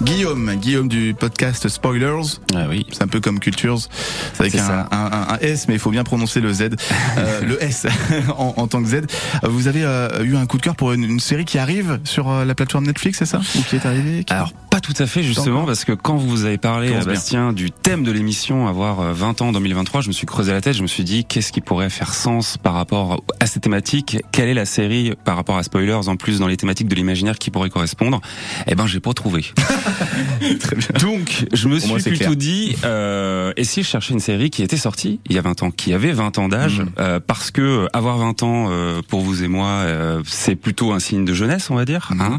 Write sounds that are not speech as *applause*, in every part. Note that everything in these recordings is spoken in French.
Guillaume, Guillaume du podcast Spoilers. Ah oui. C'est un peu comme Cultures. C'est avec un, un- un- un S, mais il faut bien prononcer le Z. Euh, *laughs* le S *laughs* en, en tant que Z. Euh, Vous avez euh, eu un coup de cœur pour une, une série qui arrive sur euh, la plateforme Netflix, c'est ça? Ou qui est arrivée qui- Alors pas tout à fait justement parce que quand vous avez parlé à bien. Bastien du thème de l'émission avoir euh, 20 ans en 2023, je me suis creusé la tête, je me suis dit qu'est-ce qui pourrait faire sens par rapport à cette thématique, quelle est la série par rapport à spoilers en plus dans les thématiques de l'imaginaire qui pourrait correspondre? Eh ben j'ai pas trouvé. *laughs* *laughs* Très bien. Donc je me moi, suis plutôt clair. dit euh, et si je cherchais une série qui était sortie il y a 20 ans, qui avait 20 ans d'âge Mhm. euh, parce que euh, avoir 20 ans euh, pour vous et moi euh, c'est plutôt un signe de jeunesse on va dire Mhm. hein.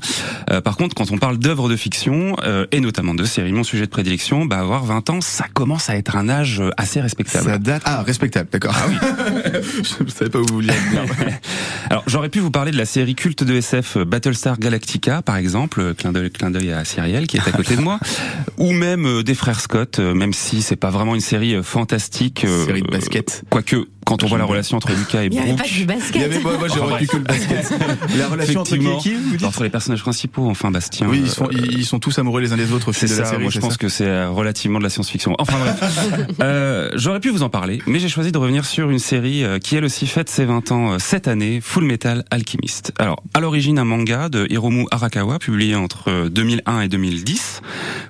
Euh, par contre quand on parle d'œuvres de fiction euh, et notamment de séries mon sujet de prédilection bah avoir 20 ans ça commence à être un âge assez respectable Ça date. Ah, respectable, d'accord. Ah oui. *laughs* je ne savais pas où vous vouliez. *laughs* Alors j'aurais pu vous parler de la série culte de SF euh, Battlestar Galactica par exemple, euh, clin d'œil, clin d'œil à Cyrielle qui est à côté de moi, *laughs* ou même euh, des frères Scott, même si c'est pas vraiment une série fantastique. euh, Série de basket. Quoique quand on voit la relation entre Lucas et Il n'y avait Brooke. pas que du Il y basket. avait, moi, moi j'ai Enfin, retenu que le basket. La relation entre qui et qui, vous dites entre les personnages principaux, enfin Bastien. Oui, euh, ils sont, ils, ils sont tous amoureux les uns des autres au c'est fil de la ça, série. moi je pense ça que c'est euh, relativement de la science-fiction. Enfin bref, *laughs* euh, j'aurais pu vous en parler, mais j'ai choisi de revenir sur une série qui elle aussi fête ses 20 ans cette année, Full Metal Alchemist. Alors, à l'origine un manga de Hiromu Arakawa, publié entre euh, 2001 et 2010.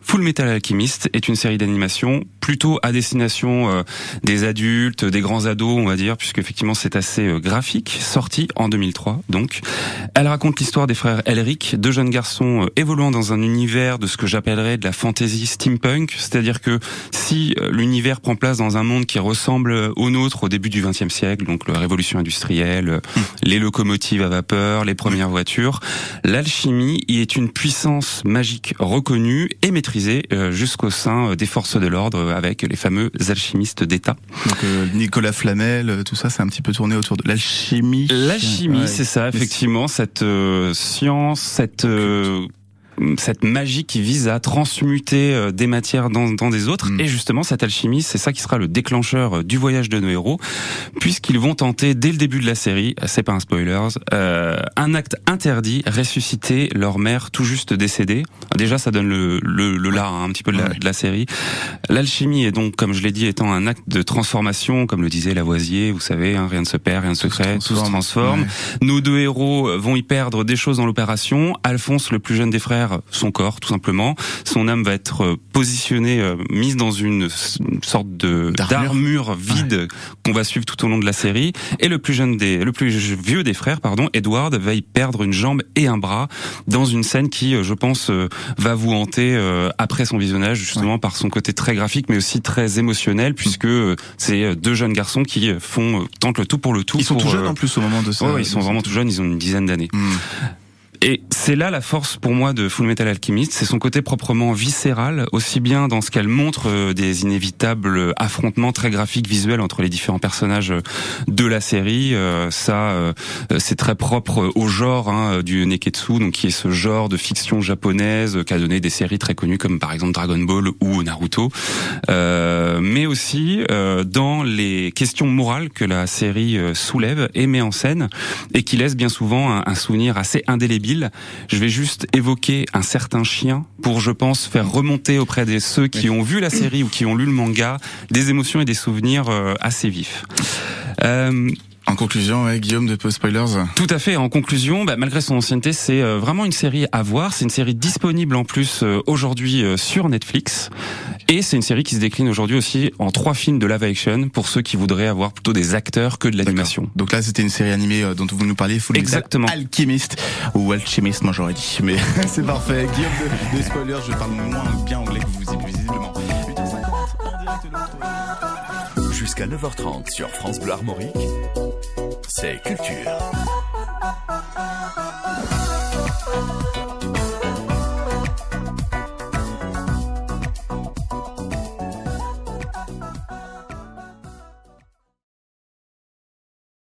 Full Metal Alchemist est une série d'animation plutôt à destination euh, des adultes, des grands ados, on va dire, puisque effectivement c'est assez euh, graphique, sorti en 2003 donc. Elle raconte l'histoire des frères Elric, deux jeunes garçons euh, évoluant dans un univers de ce que j'appellerais de la fantasy steampunk, c'est-à-dire que si l'univers prend place dans un monde qui ressemble au nôtre au début du XXe siècle, donc la révolution industrielle, euh, les locomotives à vapeur, les premières voitures, l'alchimie y est une puissance magique reconnue et maîtrisée euh, jusqu'au sein des forces de l'ordre avec les fameux alchimistes d'État. Donc euh, Nicolas Flamel, euh, tout ça, c'est un petit peu tourné autour de l'alchimie. L'alchimie, Ouais. c'est ça, effectivement, cette euh, science, cette euh, cette magie qui vise à transmuter euh, des matières dans, dans des autres. Mm. Et justement, cette alchimie, c'est ça qui sera le déclencheur euh, du voyage de nos héros, puisqu'ils vont tenter, dès le début de la série, euh, c'est pas un spoiler, euh, un acte interdit, ressusciter leur mère tout juste décédée. Déjà, ça donne le, le, le là, hein, un petit peu de la, de la série. L'alchimie est donc, comme je l'ai dit, étant un acte de transformation, comme le disait Lavoisier, vous savez, hein, rien ne se perd, rien ne se crée, tout se transforme. transforme. Ouais. Nos deux héros vont y perdre des choses dans l'opération. Alphonse, le plus jeune des frères, son corps, tout simplement. Son âme va être euh, positionnée, euh, mise dans une, sorte de D'armure. vide qu'on va suivre tout au long de la série. Et le plus jeune des, le plus vieux des frères, pardon, Edward, va y perdre une jambe et un bras dans une scène qui, euh, je pense, va vous hanter après son visionnage, justement par son côté très graphique, mais aussi très émotionnel, puisque c'est deux jeunes garçons qui font, tentent le tout pour le tout. Ils sont pour, tout jeunes en plus au moment de ça. Ouais, ils sont vraiment tout jeunes, ils ont une dizaine d'années. Hmm. Et c'est là la force pour moi de Full Metal Alchemist, c'est son côté proprement viscéral, aussi bien dans ce qu'elle montre euh, des inévitables affrontements très graphiques, visuels entre les différents personnages euh, de la série. Euh, ça, c'est très propre au genre hein, du neketsu, donc qui est ce genre de fiction japonaise qui a donné des séries très connues comme par exemple Dragon Ball ou Naruto, Euh, mais aussi euh, dans les questions morales que la série soulève et met en scène et qui laisse bien souvent un souvenir assez indélébile. Je vais juste évoquer un certain chien pour, je pense, faire remonter auprès de ceux qui ont vu la série ou qui ont lu le manga des émotions et des souvenirs euh, assez vifs. Euh, En conclusion, ouais, Guillaume de Post Spoilers. tout à fait. En conclusion, bah, malgré son ancienneté, c'est euh, vraiment une série à voir. C'est une série disponible en plus euh, aujourd'hui euh, sur Netflix. Et c'est une série qui se décline aujourd'hui aussi en trois films de live action pour ceux qui voudraient avoir plutôt des acteurs que de l'animation. Donc là, c'était une série animée euh, dont vous nous parliez, Full Metal Exactement. Alchemist ou Alchemist, moi j'aurais dit. Mais *laughs* c'est parfait. Guillaume de, de Spoilers, je parle moins bien anglais que vous visiblement. 8h50 en direct de l'autre. Jusqu'à 9h30 sur France Bleu Armorique, c'est Culture.